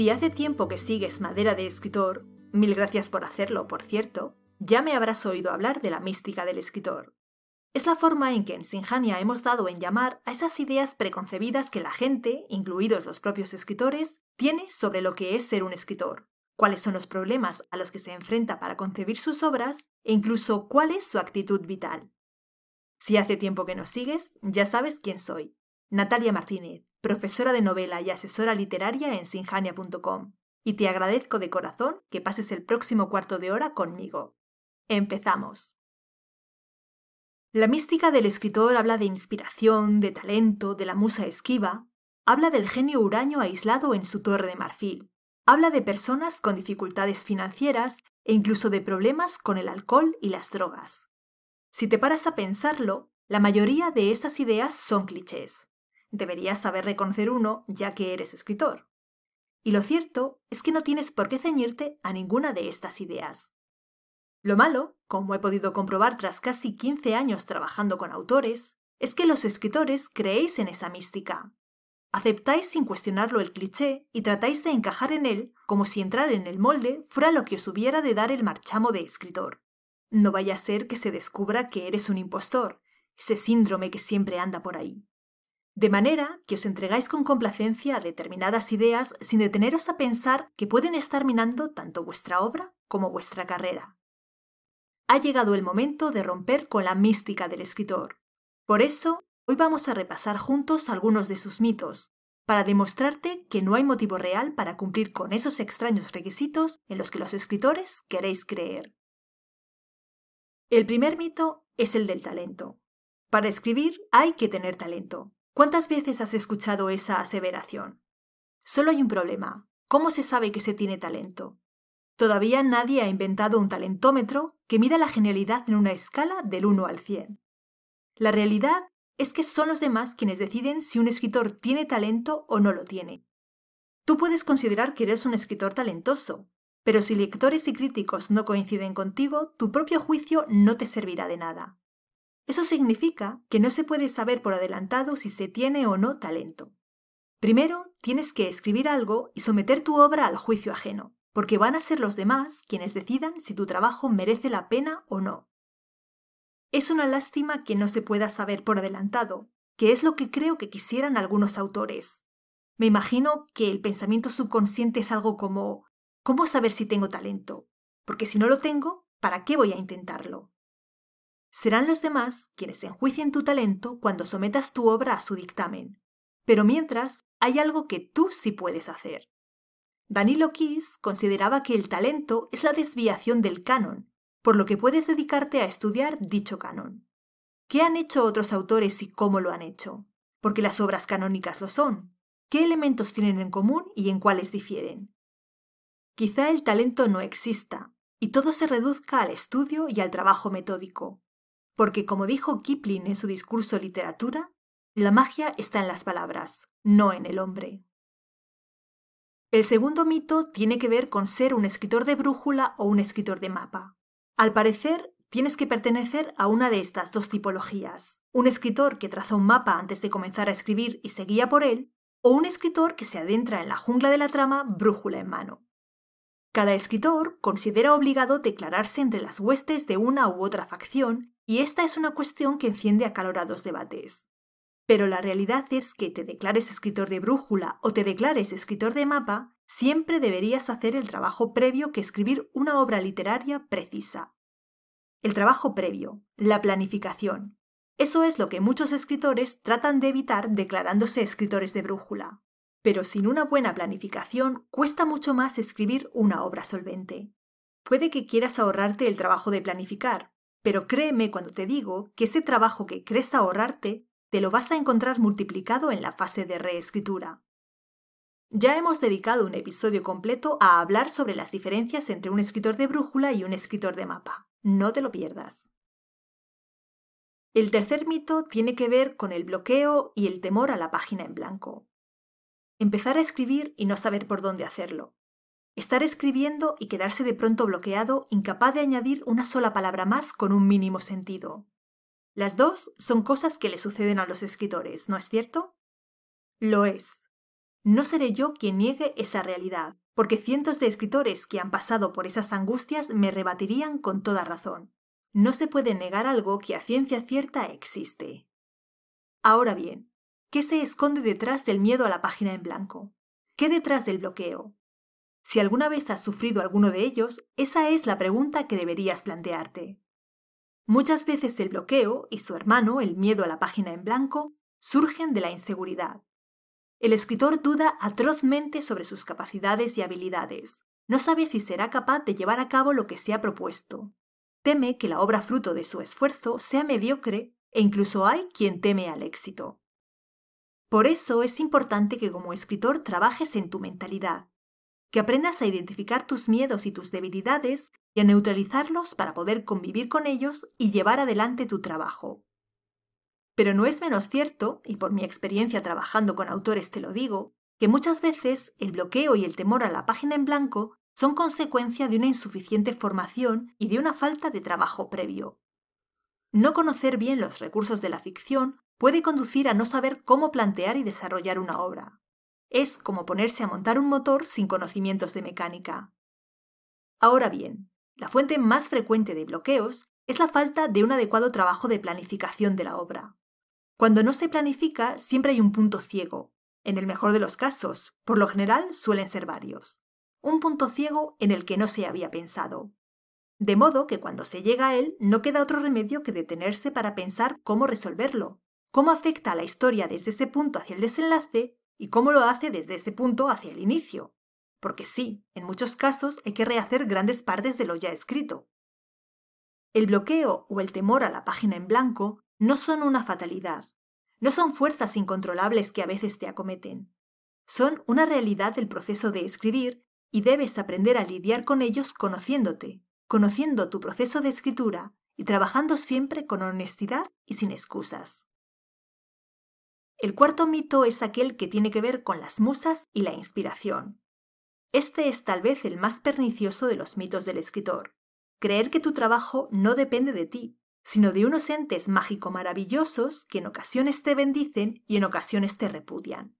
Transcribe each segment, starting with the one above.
Si hace tiempo que sigues Madera de Escritor, mil gracias por hacerlo, por cierto, ya me habrás oído hablar de la mística del escritor. Es la forma en que en Sinjania hemos dado en llamar a esas ideas preconcebidas que la gente, incluidos los propios escritores, tiene sobre lo que es ser un escritor, cuáles son los problemas a los que se enfrenta para concebir sus obras e incluso cuál es su actitud vital. Si hace tiempo que nos sigues, ya sabes quién soy. Natalia Martínez, profesora de novela y asesora literaria en sinjania.com, y te agradezco de corazón que pases el próximo cuarto de hora conmigo. Empezamos. La mística del escritor habla de inspiración, de talento, de la musa esquiva, habla del genio huraño aislado en su torre de marfil, habla de personas con dificultades financieras e incluso de problemas con el alcohol y las drogas. Si te paras a pensarlo, la mayoría de esas ideas son clichés. Deberías saber reconocer uno ya que eres escritor. Y lo cierto es que no tienes por qué ceñirte a ninguna de estas ideas. Lo malo, como he podido comprobar tras casi 15 años trabajando con autores, es que los escritores creéis en esa mística. Aceptáis sin cuestionarlo el cliché y tratáis de encajar en él como si entrar en el molde fuera lo que os hubiera de dar el marchamo de escritor. No vaya a ser que se descubra que eres un impostor, ese síndrome que siempre anda por ahí. De manera que os entregáis con complacencia a determinadas ideas sin deteneros a pensar que pueden estar minando tanto vuestra obra como vuestra carrera ha llegado el momento de romper con la mística del escritor. Por eso, hoy vamos a repasar juntos algunos de sus mitos, para demostrarte que no hay motivo real para cumplir con esos extraños requisitos en los que los escritores queréis creer. El primer mito es el del talento. Para escribir hay que tener talento. ¿Cuántas veces has escuchado esa aseveración? Solo hay un problema. ¿Cómo se sabe que se tiene talento? Todavía nadie ha inventado un talentómetro que mida la genialidad en una escala del 1 al 100. La realidad es que son los demás quienes deciden si un escritor tiene talento o no lo tiene. Tú puedes considerar que eres un escritor talentoso, pero si lectores y críticos no coinciden contigo, tu propio juicio no te servirá de nada. Eso significa que no se puede saber por adelantado si se tiene o no talento. Primero, tienes que escribir algo y someter tu obra al juicio ajeno porque van a ser los demás quienes decidan si tu trabajo merece la pena o no. Es una lástima que no se pueda saber por adelantado, que es lo que creo que quisieran algunos autores. Me imagino que el pensamiento subconsciente es algo como ¿cómo saber si tengo talento? Porque si no lo tengo, ¿para qué voy a intentarlo? Serán los demás quienes enjuicien tu talento cuando sometas tu obra a su dictamen. Pero mientras, hay algo que tú sí puedes hacer. Danilo Kiss consideraba que el talento es la desviación del canon, por lo que puedes dedicarte a estudiar dicho canon. ¿Qué han hecho otros autores y cómo lo han hecho? Porque las obras canónicas lo son. ¿Qué elementos tienen en común y en cuáles difieren? Quizá el talento no exista, y todo se reduzca al estudio y al trabajo metódico. Porque como dijo Kipling en su discurso Literatura, la magia está en las palabras, no en el hombre. El segundo mito tiene que ver con ser un escritor de brújula o un escritor de mapa. Al parecer, tienes que pertenecer a una de estas dos tipologías. Un escritor que traza un mapa antes de comenzar a escribir y se guía por él, o un escritor que se adentra en la jungla de la trama brújula en mano. Cada escritor considera obligado declararse entre las huestes de una u otra facción, y esta es una cuestión que enciende acalorados debates. Pero la realidad es que te declares escritor de brújula o te declares escritor de mapa, siempre deberías hacer el trabajo previo que escribir una obra literaria precisa. El trabajo previo, la planificación. Eso es lo que muchos escritores tratan de evitar declarándose escritores de brújula. Pero sin una buena planificación cuesta mucho más escribir una obra solvente. Puede que quieras ahorrarte el trabajo de planificar, pero créeme cuando te digo que ese trabajo que crees ahorrarte te lo vas a encontrar multiplicado en la fase de reescritura. Ya hemos dedicado un episodio completo a hablar sobre las diferencias entre un escritor de brújula y un escritor de mapa. No te lo pierdas. El tercer mito tiene que ver con el bloqueo y el temor a la página en blanco. Empezar a escribir y no saber por dónde hacerlo. Estar escribiendo y quedarse de pronto bloqueado, incapaz de añadir una sola palabra más con un mínimo sentido. Las dos son cosas que le suceden a los escritores, ¿no es cierto? Lo es. No seré yo quien niegue esa realidad, porque cientos de escritores que han pasado por esas angustias me rebatirían con toda razón. No se puede negar algo que a ciencia cierta existe. Ahora bien, ¿qué se esconde detrás del miedo a la página en blanco? ¿Qué detrás del bloqueo? Si alguna vez has sufrido alguno de ellos, esa es la pregunta que deberías plantearte. Muchas veces el bloqueo y su hermano, el miedo a la página en blanco, surgen de la inseguridad. El escritor duda atrozmente sobre sus capacidades y habilidades. No sabe si será capaz de llevar a cabo lo que se ha propuesto. Teme que la obra fruto de su esfuerzo sea mediocre e incluso hay quien teme al éxito. Por eso es importante que como escritor trabajes en tu mentalidad, que aprendas a identificar tus miedos y tus debilidades y a neutralizarlos para poder convivir con ellos y llevar adelante tu trabajo. Pero no es menos cierto, y por mi experiencia trabajando con autores te lo digo, que muchas veces el bloqueo y el temor a la página en blanco son consecuencia de una insuficiente formación y de una falta de trabajo previo. No conocer bien los recursos de la ficción puede conducir a no saber cómo plantear y desarrollar una obra. Es como ponerse a montar un motor sin conocimientos de mecánica. Ahora bien, la fuente más frecuente de bloqueos es la falta de un adecuado trabajo de planificación de la obra. Cuando no se planifica, siempre hay un punto ciego. En el mejor de los casos, por lo general suelen ser varios. Un punto ciego en el que no se había pensado. De modo que cuando se llega a él no queda otro remedio que detenerse para pensar cómo resolverlo, cómo afecta a la historia desde ese punto hacia el desenlace y cómo lo hace desde ese punto hacia el inicio. Porque sí, en muchos casos hay que rehacer grandes partes de lo ya escrito. El bloqueo o el temor a la página en blanco no son una fatalidad, no son fuerzas incontrolables que a veces te acometen. Son una realidad del proceso de escribir y debes aprender a lidiar con ellos conociéndote, conociendo tu proceso de escritura y trabajando siempre con honestidad y sin excusas. El cuarto mito es aquel que tiene que ver con las musas y la inspiración. Este es tal vez el más pernicioso de los mitos del escritor. Creer que tu trabajo no depende de ti, sino de unos entes mágico maravillosos que en ocasiones te bendicen y en ocasiones te repudian.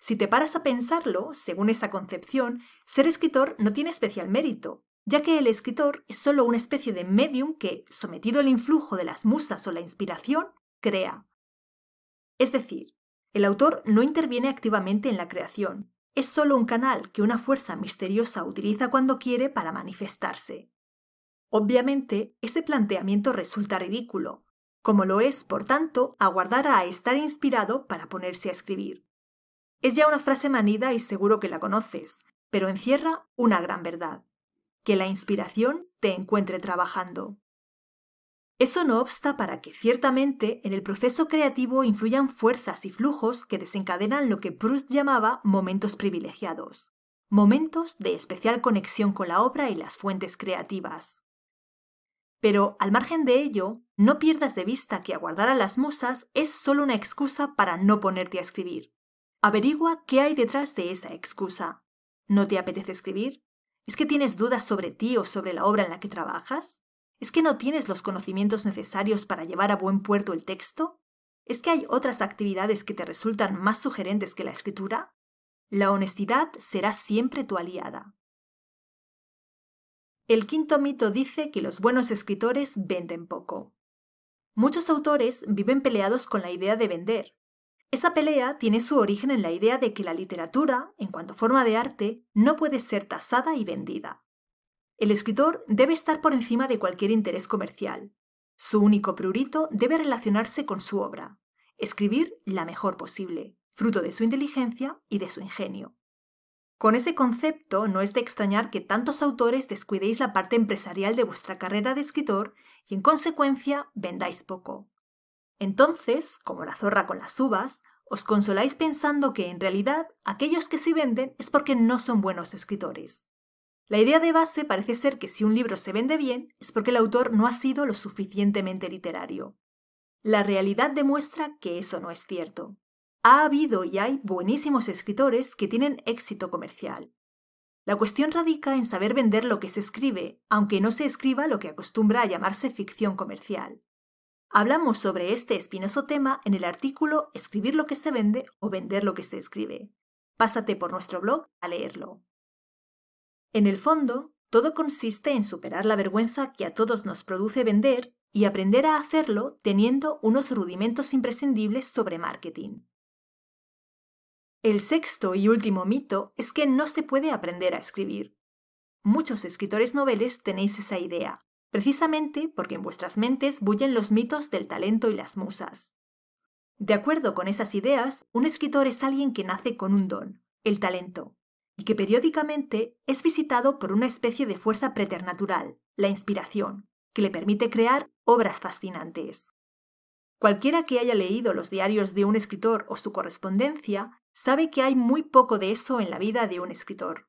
Si te paras a pensarlo, según esa concepción, ser escritor no tiene especial mérito, ya que el escritor es solo una especie de medium que, sometido al influjo de las musas o la inspiración, crea. Es decir, el autor no interviene activamente en la creación, es solo un canal que una fuerza misteriosa utiliza cuando quiere para manifestarse. Obviamente, ese planteamiento resulta ridículo, como lo es, por tanto, aguardar a estar inspirado para ponerse a escribir. Es ya una frase manida y seguro que la conoces, pero encierra una gran verdad, que la inspiración te encuentre trabajando. Eso no obsta para que ciertamente en el proceso creativo influyan fuerzas y flujos que desencadenan lo que Proust llamaba momentos privilegiados, momentos de especial conexión con la obra y las fuentes creativas. Pero, al margen de ello, no pierdas de vista que aguardar a las musas es solo una excusa para no ponerte a escribir. Averigua qué hay detrás de esa excusa. ¿No te apetece escribir? ¿Es que tienes dudas sobre ti o sobre la obra en la que trabajas? ¿Es que no tienes los conocimientos necesarios para llevar a buen puerto el texto? ¿Es que hay otras actividades que te resultan más sugerentes que la escritura? La honestidad será siempre tu aliada. El quinto mito dice que los buenos escritores venden poco. Muchos autores viven peleados con la idea de vender. Esa pelea tiene su origen en la idea de que la literatura, en cuanto forma de arte, no puede ser tasada y vendida. El escritor debe estar por encima de cualquier interés comercial. Su único prurito debe relacionarse con su obra, escribir la mejor posible, fruto de su inteligencia y de su ingenio. Con ese concepto no es de extrañar que tantos autores descuidéis la parte empresarial de vuestra carrera de escritor y en consecuencia vendáis poco. Entonces, como la zorra con las uvas, os consoláis pensando que en realidad aquellos que sí venden es porque no son buenos escritores. La idea de base parece ser que si un libro se vende bien es porque el autor no ha sido lo suficientemente literario. La realidad demuestra que eso no es cierto. Ha habido y hay buenísimos escritores que tienen éxito comercial. La cuestión radica en saber vender lo que se escribe, aunque no se escriba lo que acostumbra a llamarse ficción comercial. Hablamos sobre este espinoso tema en el artículo Escribir lo que se vende o vender lo que se escribe. pásate por nuestro blog a leerlo. En el fondo, todo consiste en superar la vergüenza que a todos nos produce vender y aprender a hacerlo teniendo unos rudimentos imprescindibles sobre marketing. El sexto y último mito es que no se puede aprender a escribir. Muchos escritores noveles tenéis esa idea, precisamente porque en vuestras mentes bullen los mitos del talento y las musas. De acuerdo con esas ideas, un escritor es alguien que nace con un don, el talento, y que periódicamente es visitado por una especie de fuerza preternatural, la inspiración, que le permite crear obras fascinantes. Cualquiera que haya leído los diarios de un escritor o su correspondencia sabe que hay muy poco de eso en la vida de un escritor.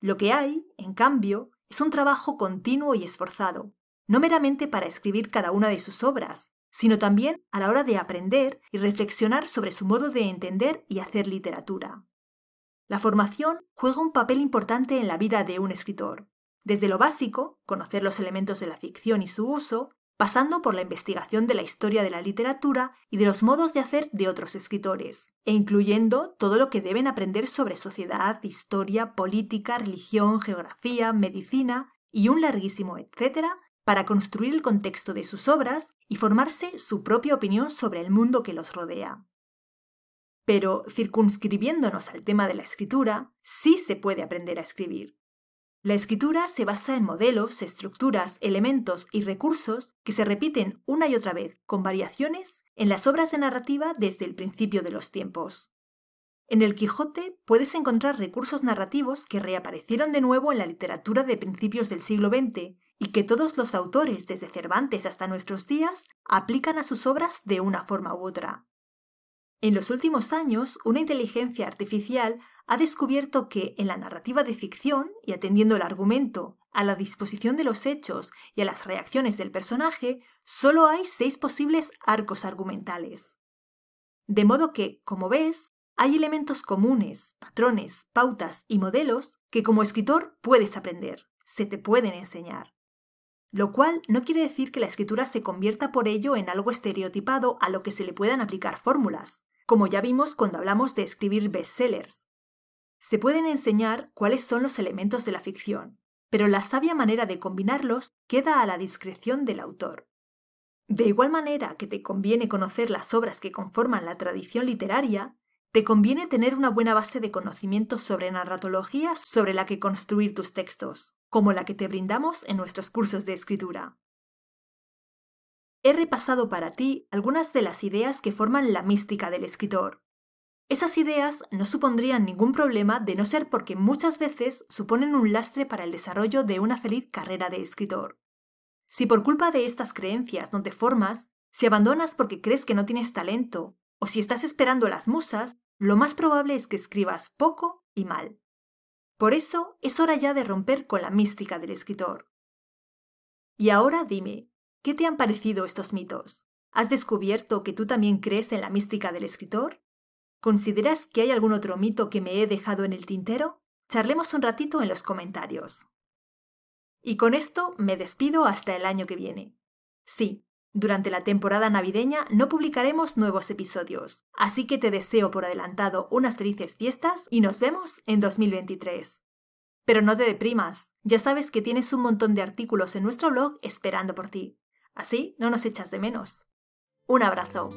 Lo que hay, en cambio, es un trabajo continuo y esforzado, no meramente para escribir cada una de sus obras, sino también a la hora de aprender y reflexionar sobre su modo de entender y hacer literatura. La formación juega un papel importante en la vida de un escritor, desde lo básico, conocer los elementos de la ficción y su uso, pasando por la investigación de la historia de la literatura y de los modos de hacer de otros escritores, e incluyendo todo lo que deben aprender sobre sociedad, historia, política, religión, geografía, medicina y un larguísimo etcétera para construir el contexto de sus obras y formarse su propia opinión sobre el mundo que los rodea. Pero circunscribiéndonos al tema de la escritura, sí se puede aprender a escribir. La escritura se basa en modelos, estructuras, elementos y recursos que se repiten una y otra vez, con variaciones, en las obras de narrativa desde el principio de los tiempos. En el Quijote puedes encontrar recursos narrativos que reaparecieron de nuevo en la literatura de principios del siglo XX y que todos los autores, desde Cervantes hasta nuestros días, aplican a sus obras de una forma u otra. En los últimos años, una inteligencia artificial ha descubierto que en la narrativa de ficción, y atendiendo el argumento, a la disposición de los hechos y a las reacciones del personaje, solo hay seis posibles arcos argumentales. De modo que, como ves, hay elementos comunes, patrones, pautas y modelos que como escritor puedes aprender, se te pueden enseñar. Lo cual no quiere decir que la escritura se convierta por ello en algo estereotipado a lo que se le puedan aplicar fórmulas, como ya vimos cuando hablamos de escribir bestsellers. Se pueden enseñar cuáles son los elementos de la ficción, pero la sabia manera de combinarlos queda a la discreción del autor. De igual manera que te conviene conocer las obras que conforman la tradición literaria, te conviene tener una buena base de conocimientos sobre narratología sobre la que construir tus textos, como la que te brindamos en nuestros cursos de escritura. He repasado para ti algunas de las ideas que forman la mística del escritor, esas ideas no supondrían ningún problema de no ser porque muchas veces suponen un lastre para el desarrollo de una feliz carrera de escritor. Si por culpa de estas creencias no te formas, si abandonas porque crees que no tienes talento, o si estás esperando las musas, lo más probable es que escribas poco y mal. Por eso es hora ya de romper con la mística del escritor. Y ahora dime, ¿qué te han parecido estos mitos? ¿Has descubierto que tú también crees en la mística del escritor? ¿Consideras que hay algún otro mito que me he dejado en el tintero? Charlemos un ratito en los comentarios. Y con esto me despido hasta el año que viene. Sí, durante la temporada navideña no publicaremos nuevos episodios, así que te deseo por adelantado unas felices fiestas y nos vemos en 2023. Pero no te deprimas, ya sabes que tienes un montón de artículos en nuestro blog esperando por ti. Así no nos echas de menos. Un abrazo.